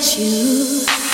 you.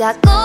End. She's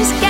She's California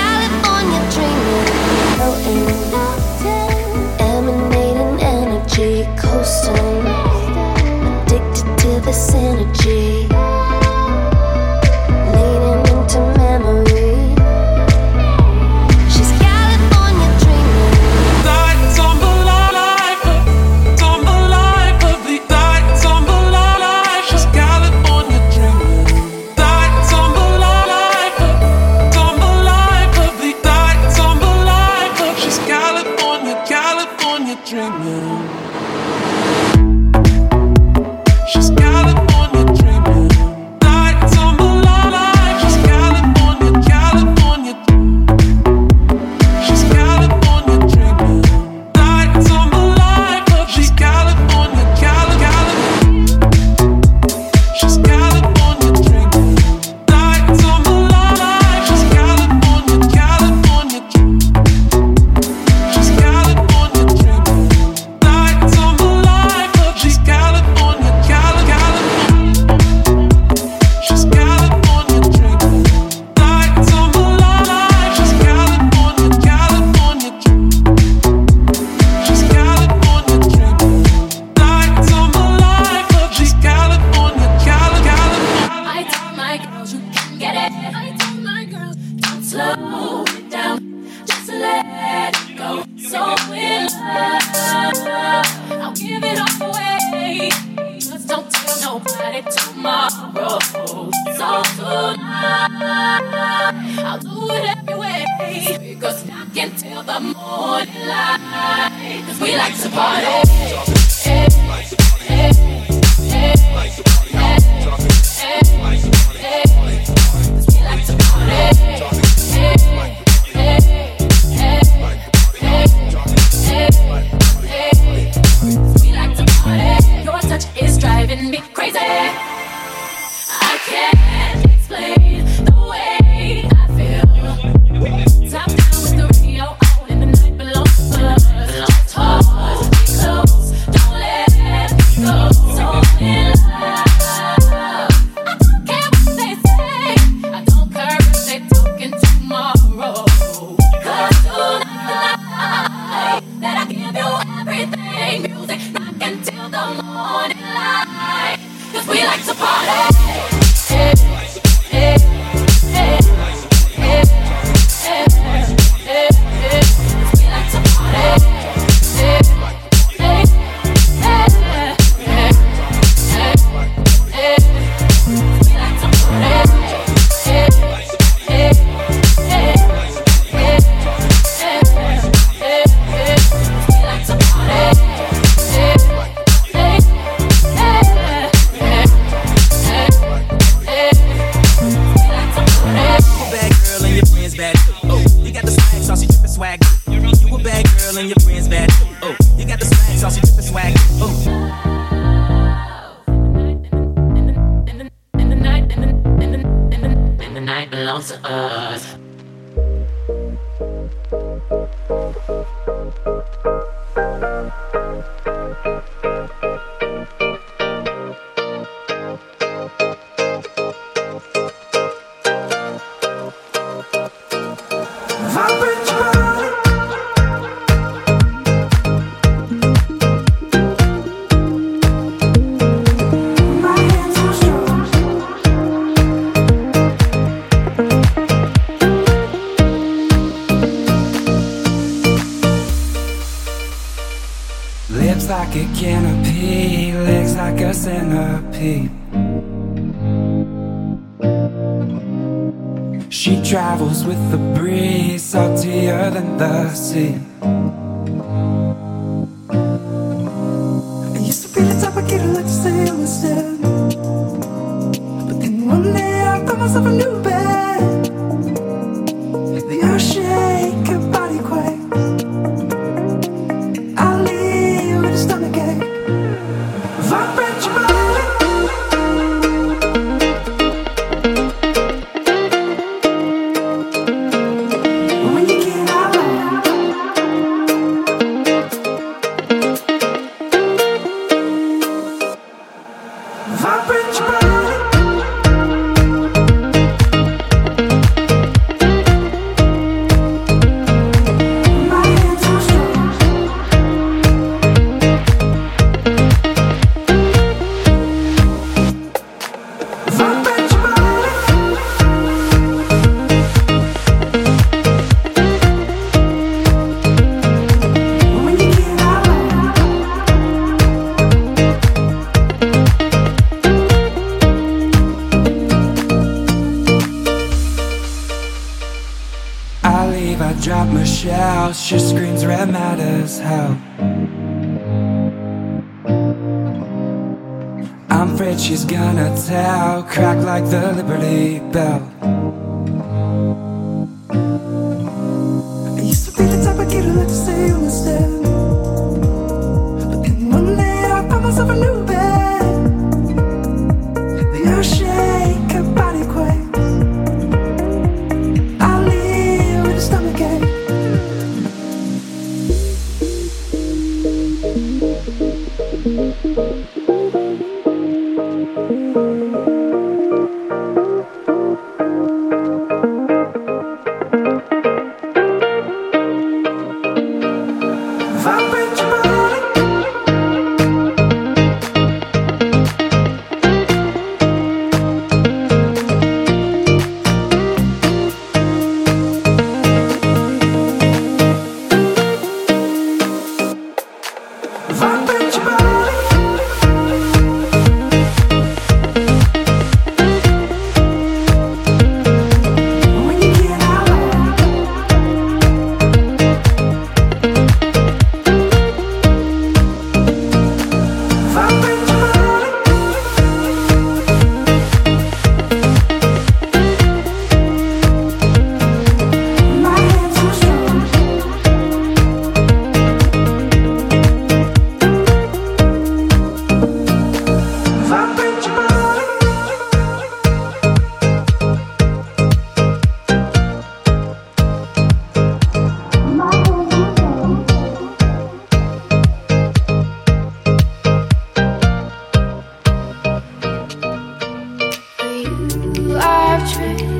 night.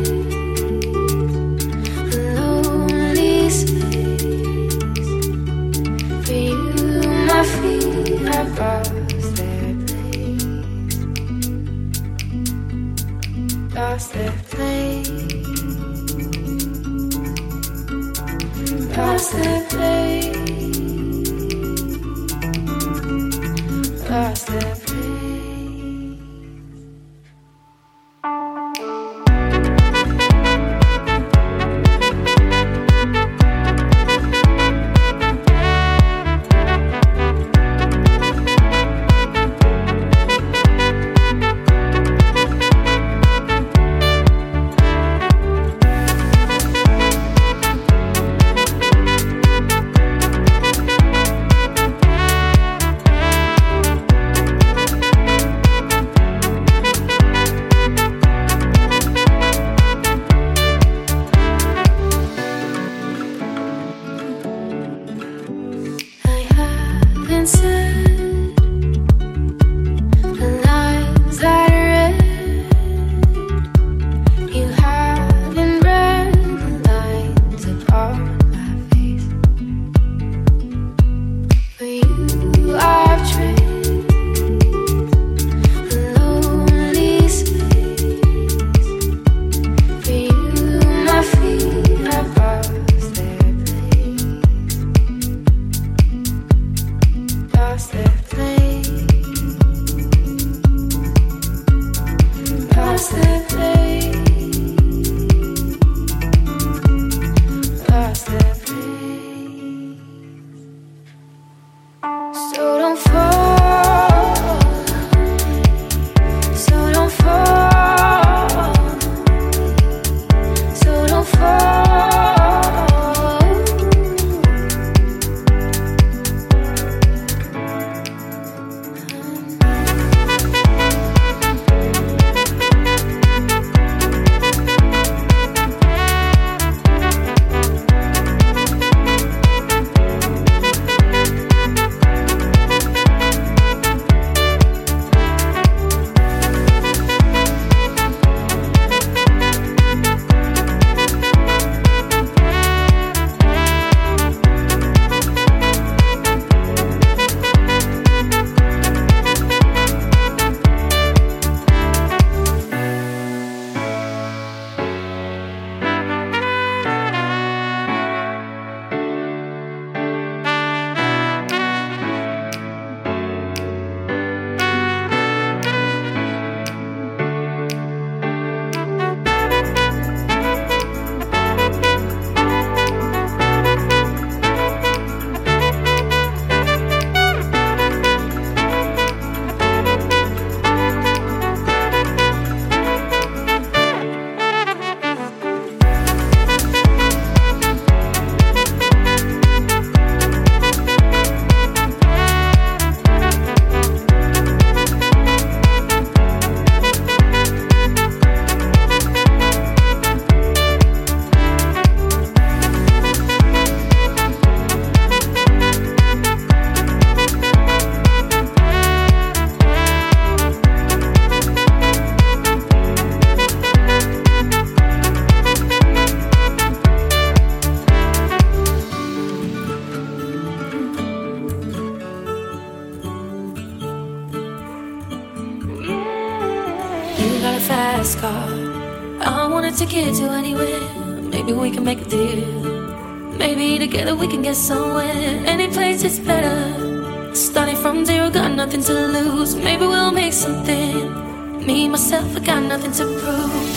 Someone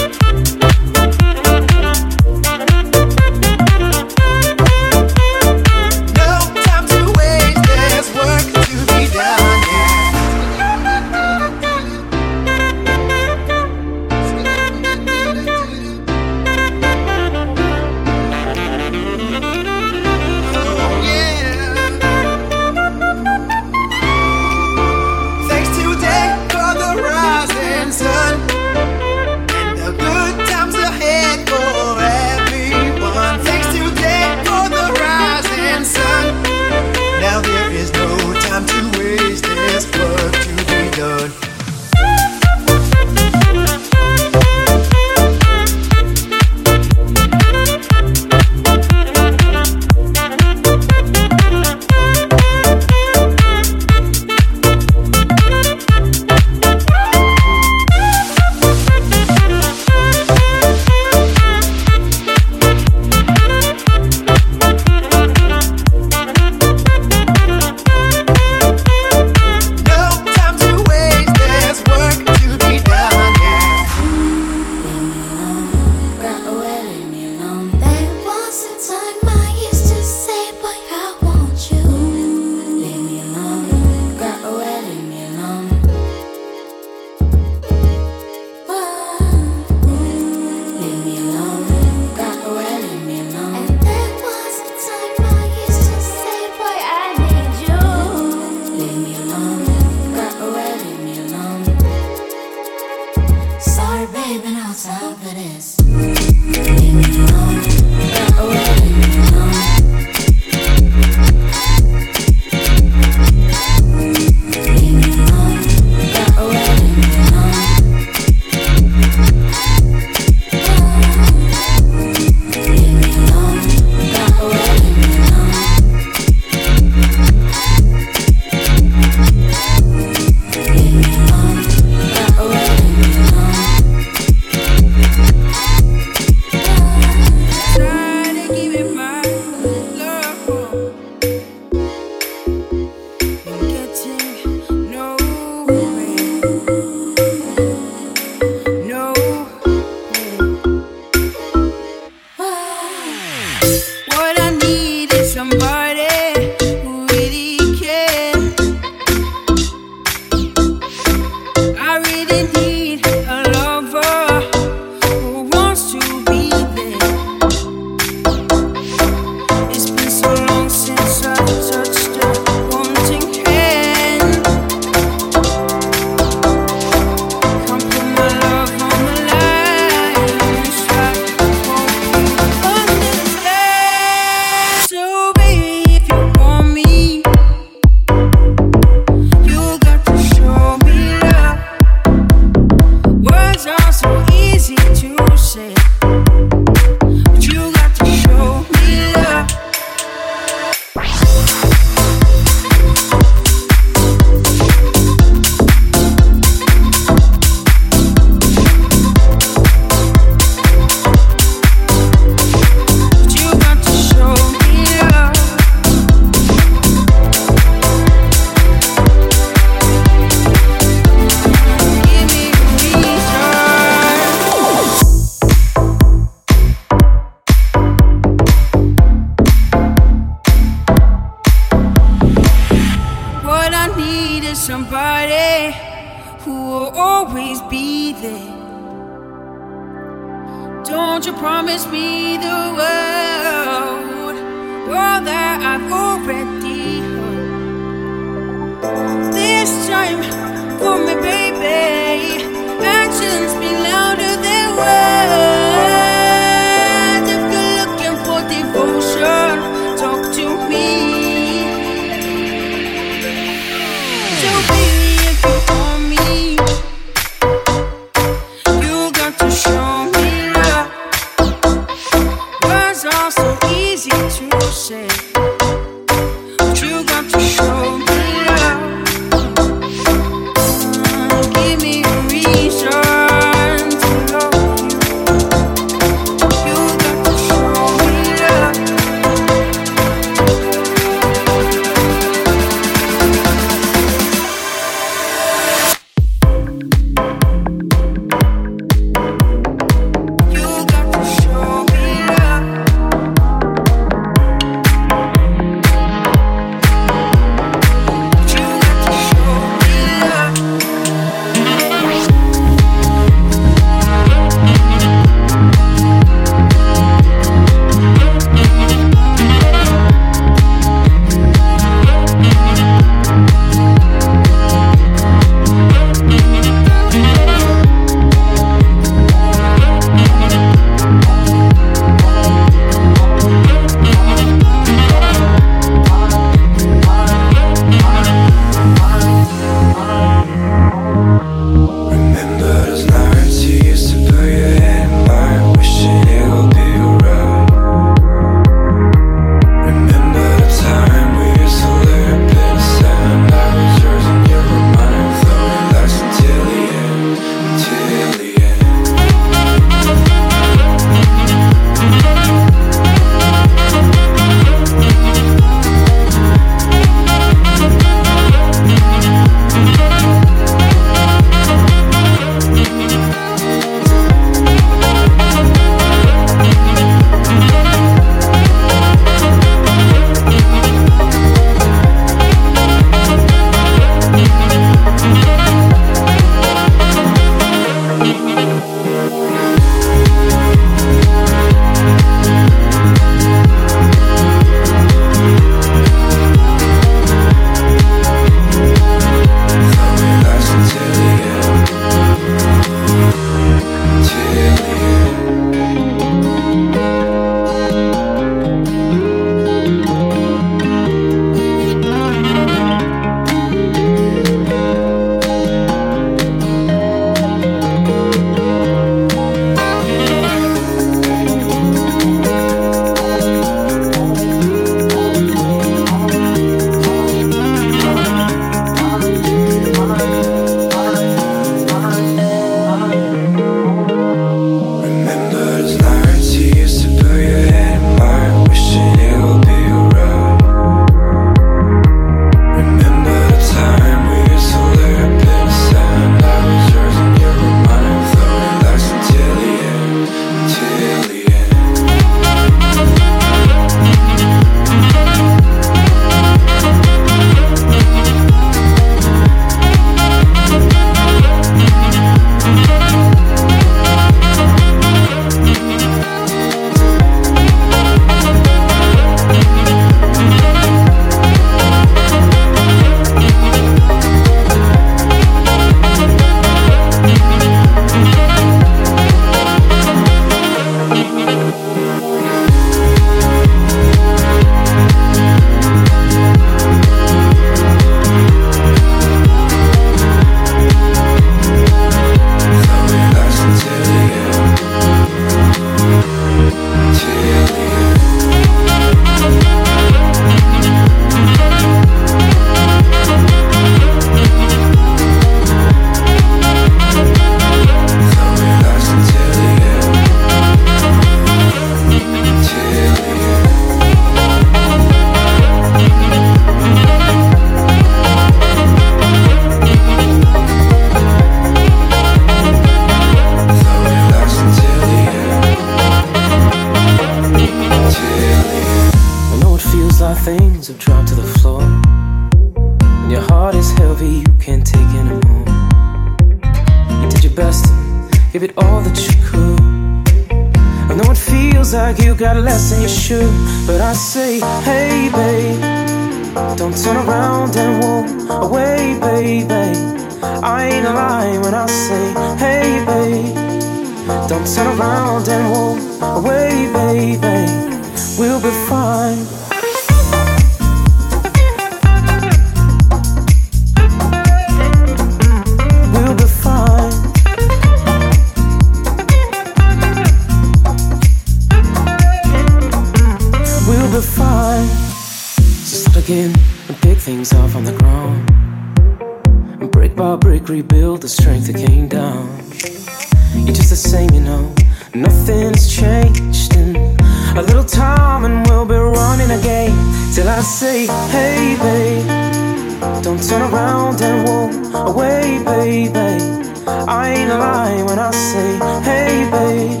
hey, babe.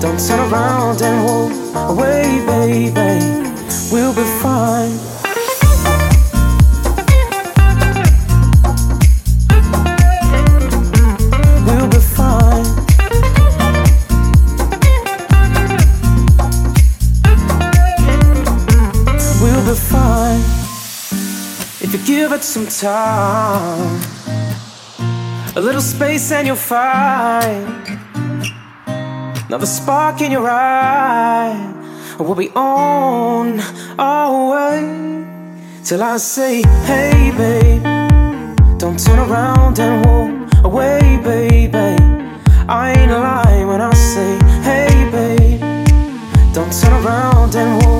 Don't turn around and walk away, baby. We'll be fine. We'll be fine. We'll be fine. If you give it some time, a little space and you'll find another spark in your eye. We'll be on our way till I say, Hey, babe, don't turn around and walk away, baby. I ain't lying when I say, Hey, babe, don't turn around and walk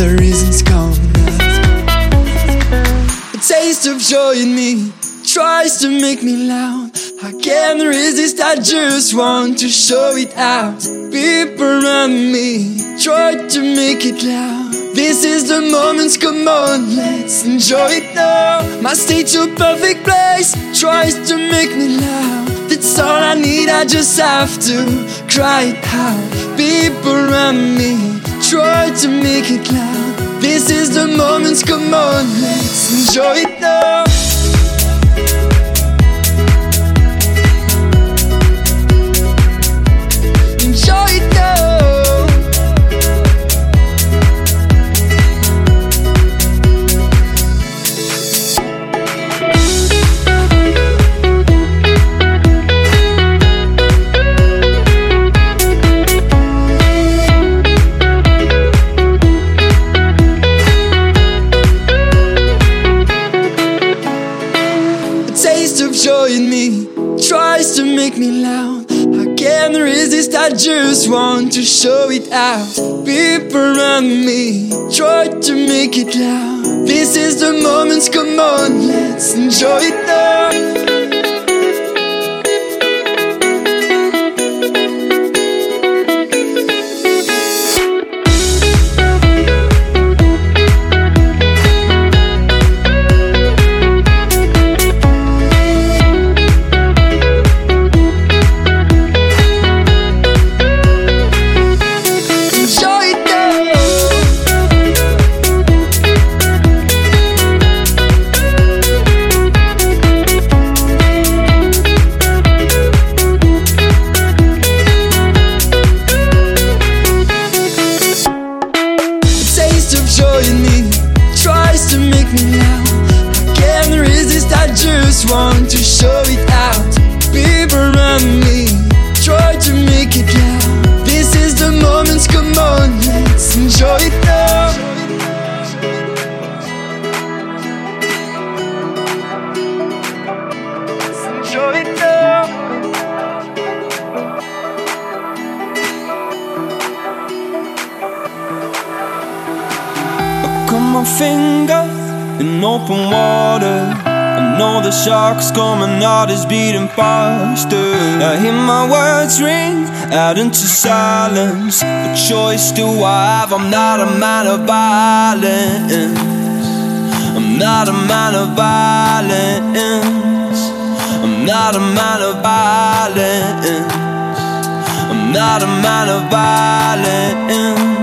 the reasons up. A taste of joy in me tries to make me loud. I can't resist, I just want to show it out. People around me try to make it loud. This is the moment, come on, let's enjoy it now. My state to perfect place tries to make me loud. That's all I need, I just have to cry it out. People around me try to make it loud. This is the moment, come on, let's enjoy it now. Out. People around me try to make it loud. This is the moment, come on, let's enjoy it imposter. I hear my words ring out into silence. What choice do I have? I'm not a man of violence. I'm not a man of violence. I'm not a man of violence. I'm not a man of violence.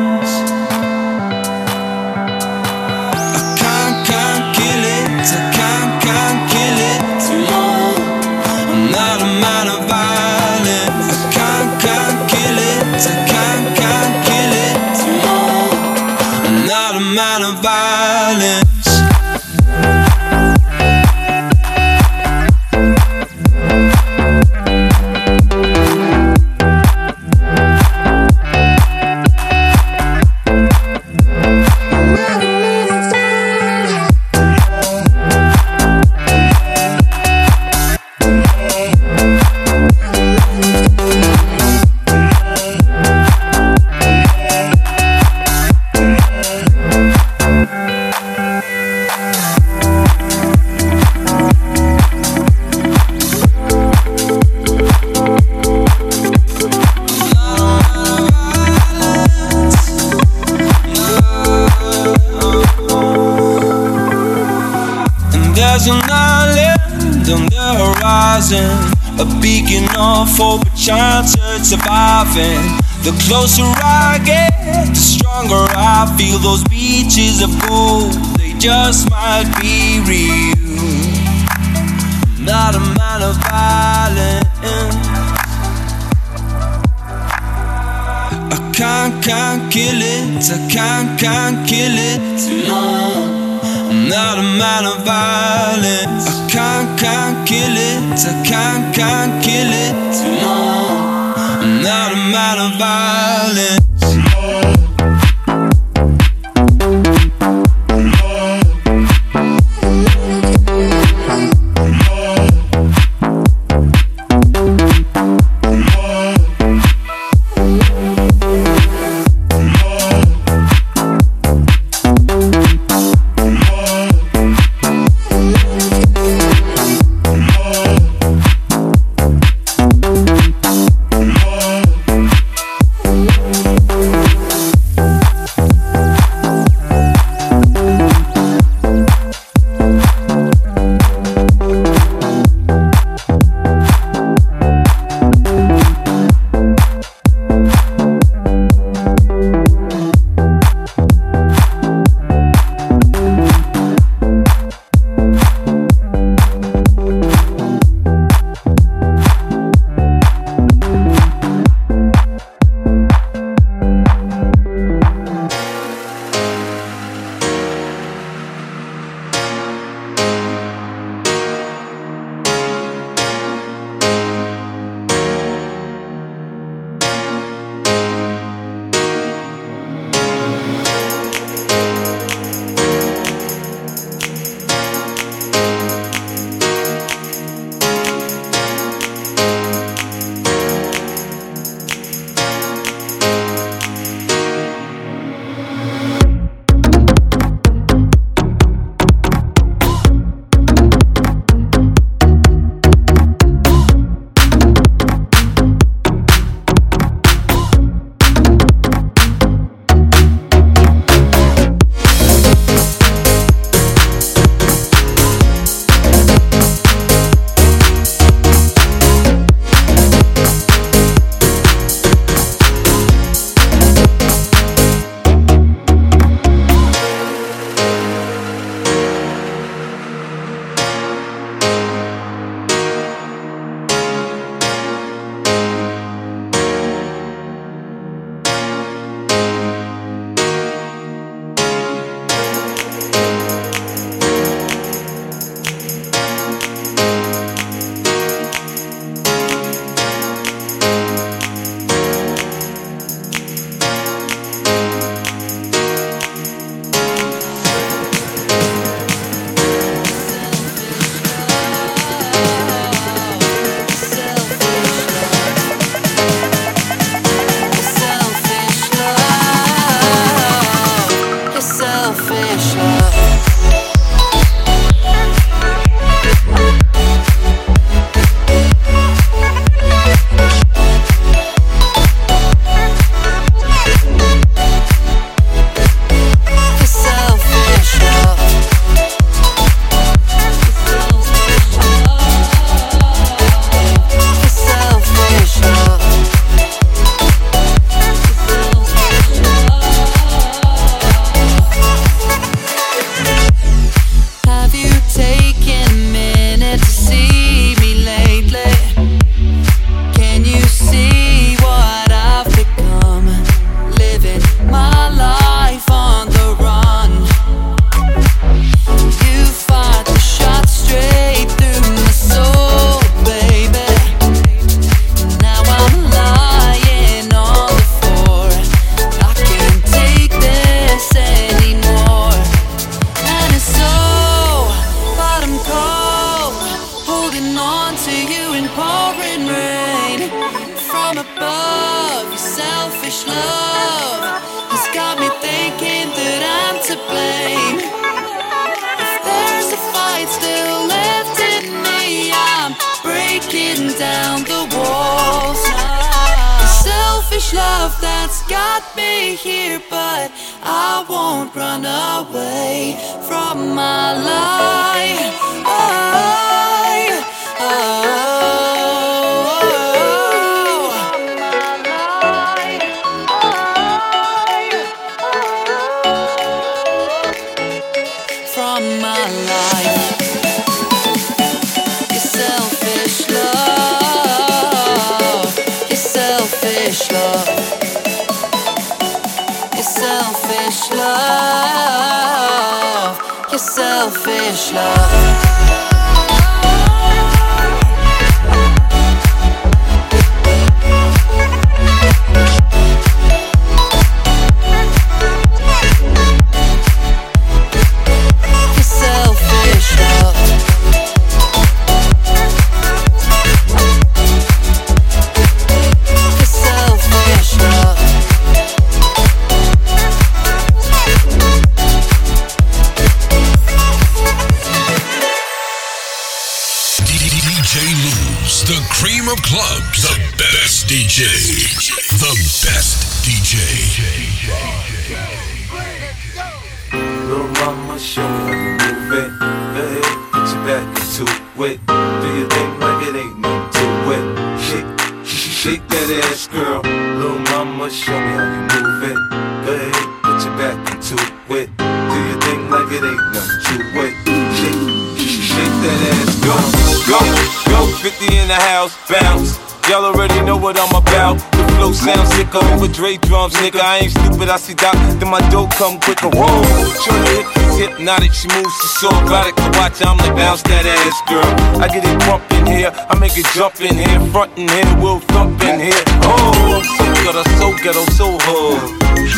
See Doc, then my dope come quicker. Whoa, shorty hip is hypnotic, she moves, she's so erotic to watch. I'm like, bounce that ass, girl. I get it crump in here, I make it jump in here, front in here, we'll thump in here. Oh, I'm so ghetto, so ghetto, so hood.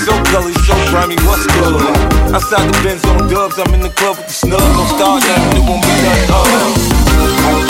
So gully, so grimy, what's good? Outside the Benz on dubs, I'm in the club with the snubs. Don't start that, it won't be done. Uh.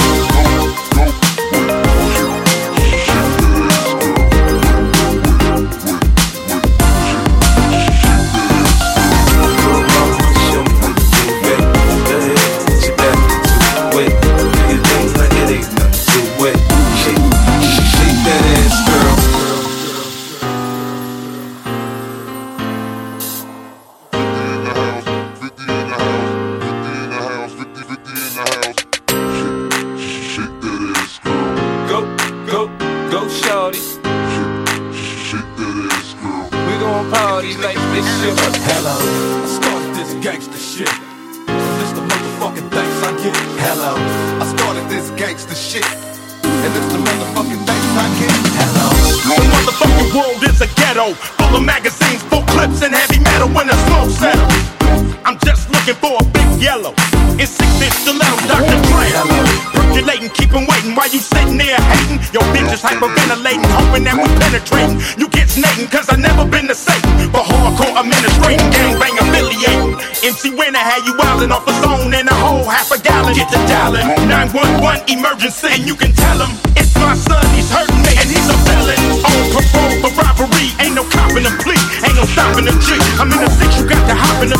Bitch hyperventilating, hoping that we penetrate. You get snaking, cause I never been the same. But hardcore administrating, gangbang affiliating. MC Winner had you wildin' off a zone and a whole half a gallon. Get the dialing, 911 emergency And you can tell him, it's my son, he's hurting me And he's a felon, on parole for robbery Ain't no copping a plea, ain't no stopping G. I'm in the six, you got to hop in the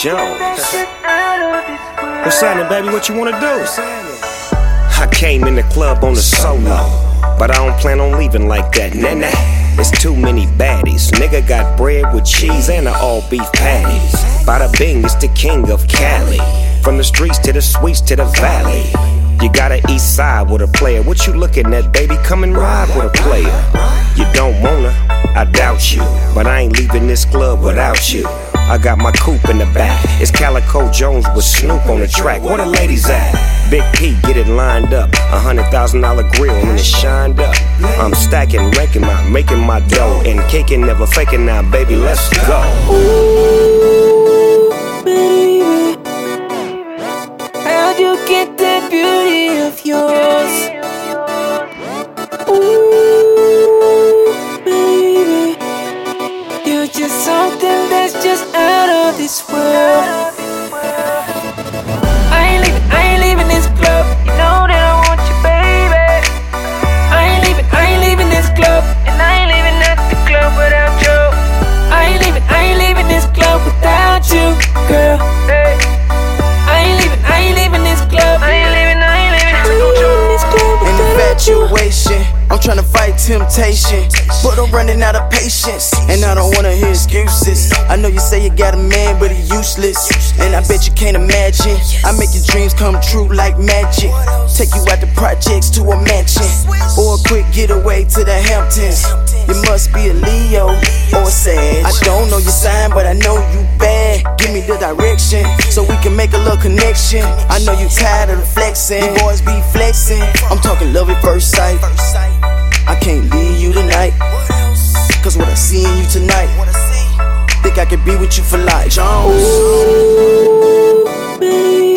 Jones. What's happening, baby? What you wanna do? I came in the club on the solo, but I don't plan on leaving like that. Nah, nah. It's too many baddies. Nigga got bread with cheese and a all beef patties. Bada bing, it's the king of Cali. From the streets to the suites to the valley. You got a east side with a player. What you looking at, baby? Come and ride with a player. You don't wanna, I doubt you. But I ain't leaving this club without you. I got my coupe in the back. It's Calico Jones with Snoop on the track. Where the ladies at? Big P, get it lined up. A hundred thousand dollar grill and it's shined up. I'm stacking, ranking my, making my dough. And caking, never faking now, baby, let's go. baby. Useless, and I bet you can't imagine. I make your dreams come true like magic. Take you out the projects to a mansion, or a quick getaway to the Hamptons. You must be a Leo or a Sag. I don't know your sign, but I know you bad. Give me the direction so we can make a little connection. I know you tired of the flexing. You boys be flexing. I'm talking love at first sight. I can't leave you tonight. Cause what I see in you tonight. Think I could be with you for life. Jones. baby.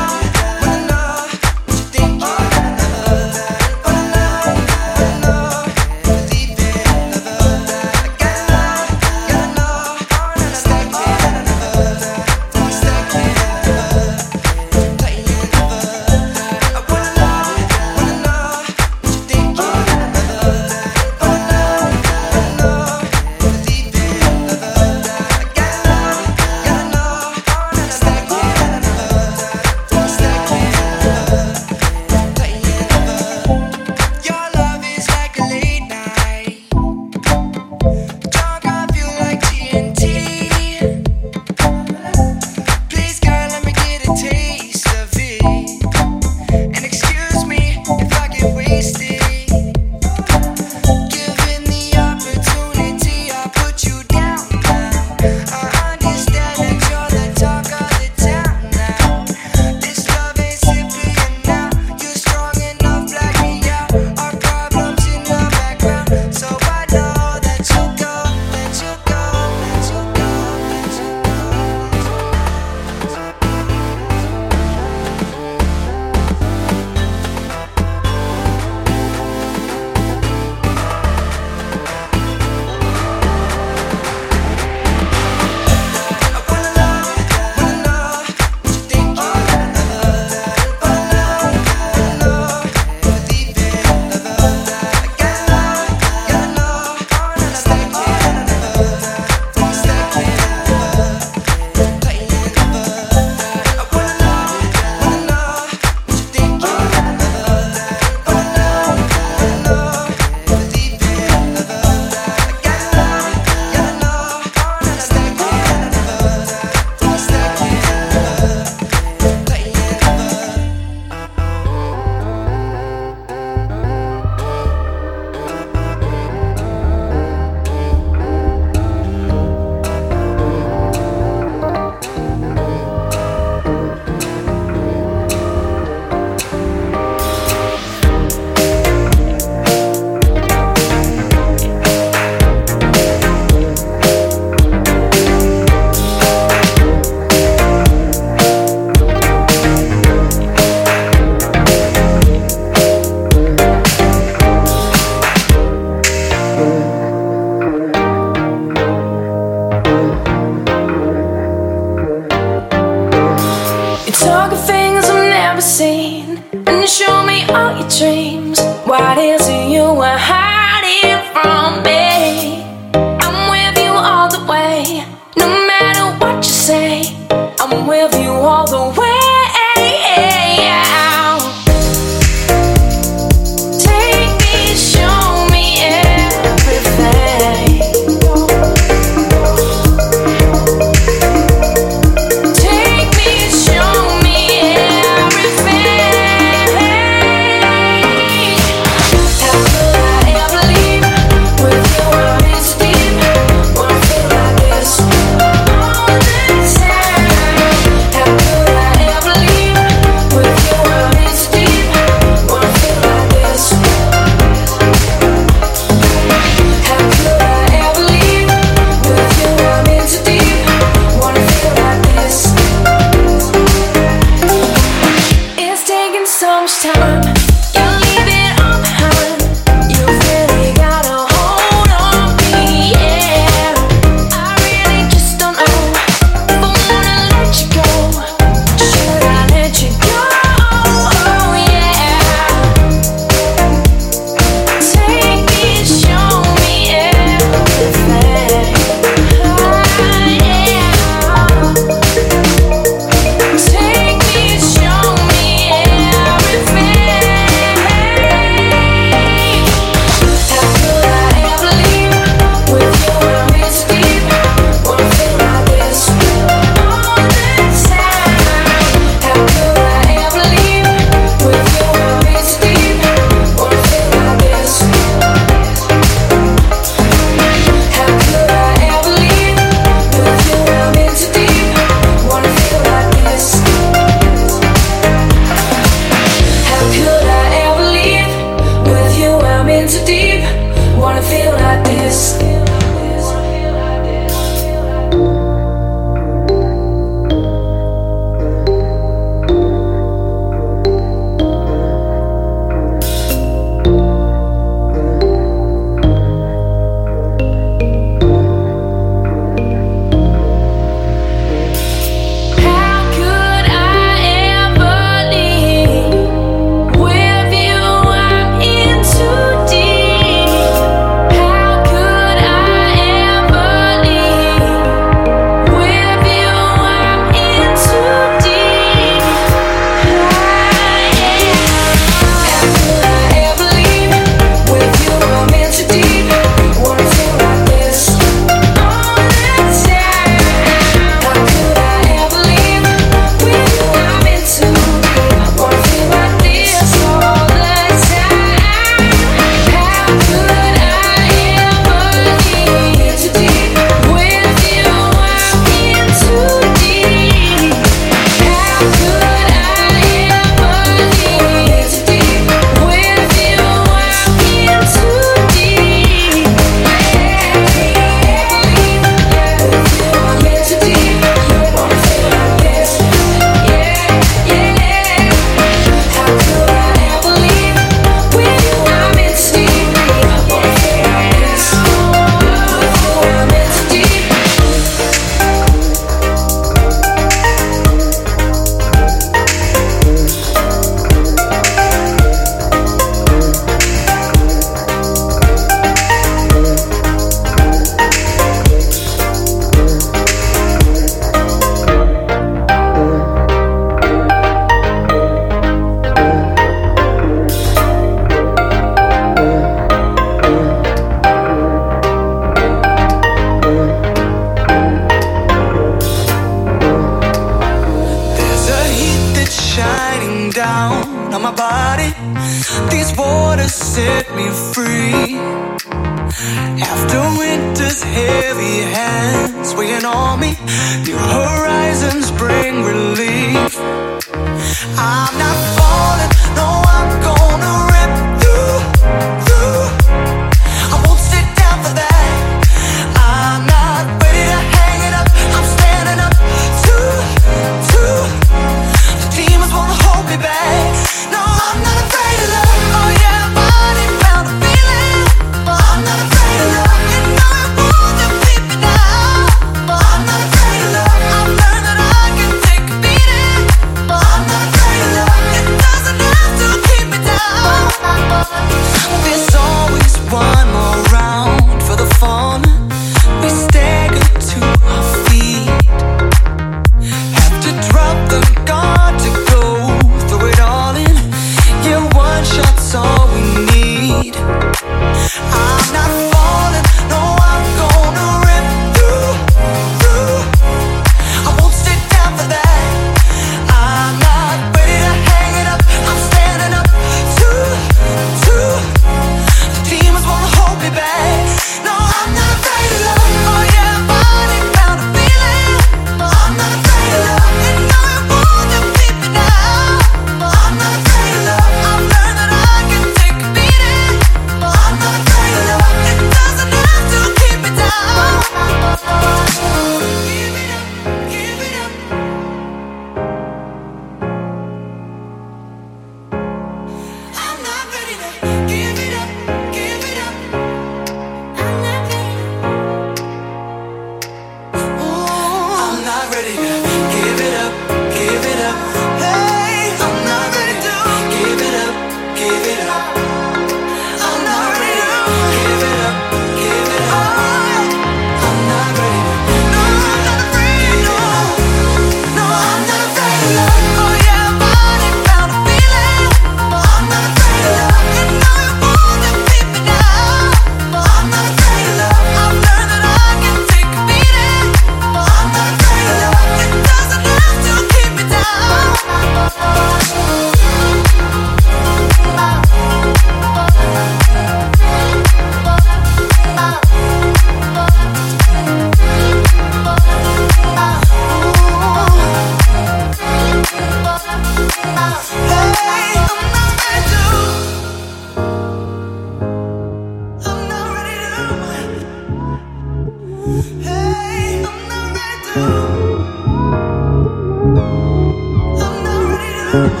Last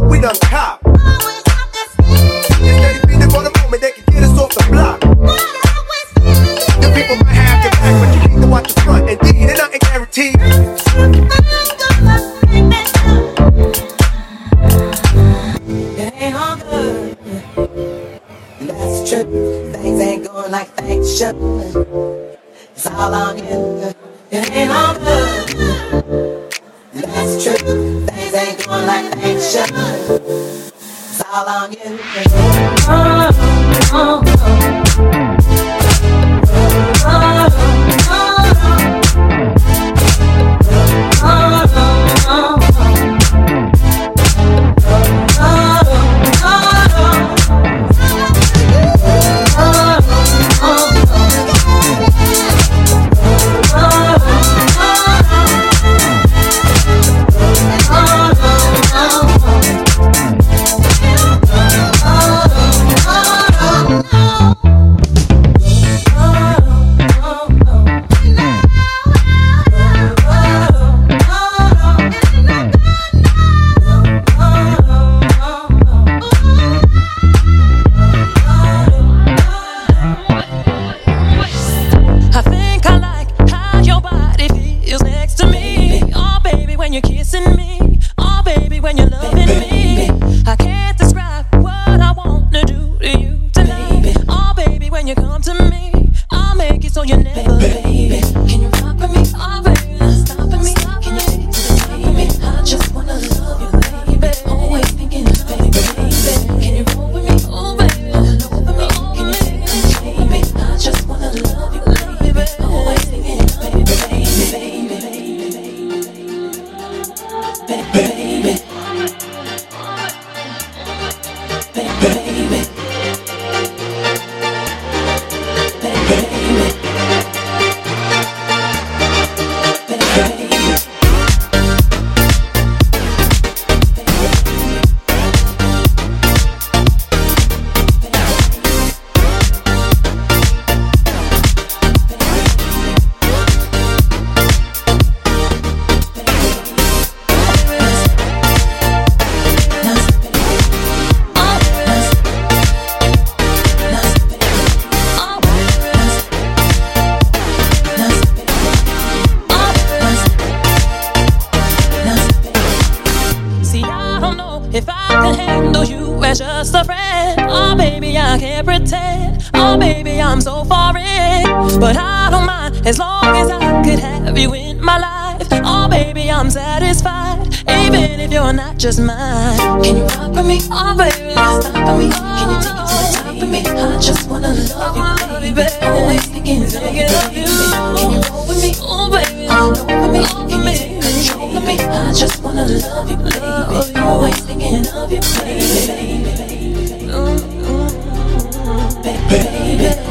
we done cop. It's steady feeding for the moment, they can get us off the block. The people might have your back, but you need to watch the front. Indeed, and nothing guaranteed. It ain't all good. That's true. Things ain't going like they should. It's all on you. again. Just mine. Can you rock with me? Oh, baby, stop me. Can you take it to the top with me? I just wanna love you, baby. Always thinking of you. Can you roll with me? Oh, baby, roll with me. Can you take control of me? I just wanna love you, baby. Always thinking of you, baby. Baby, baby.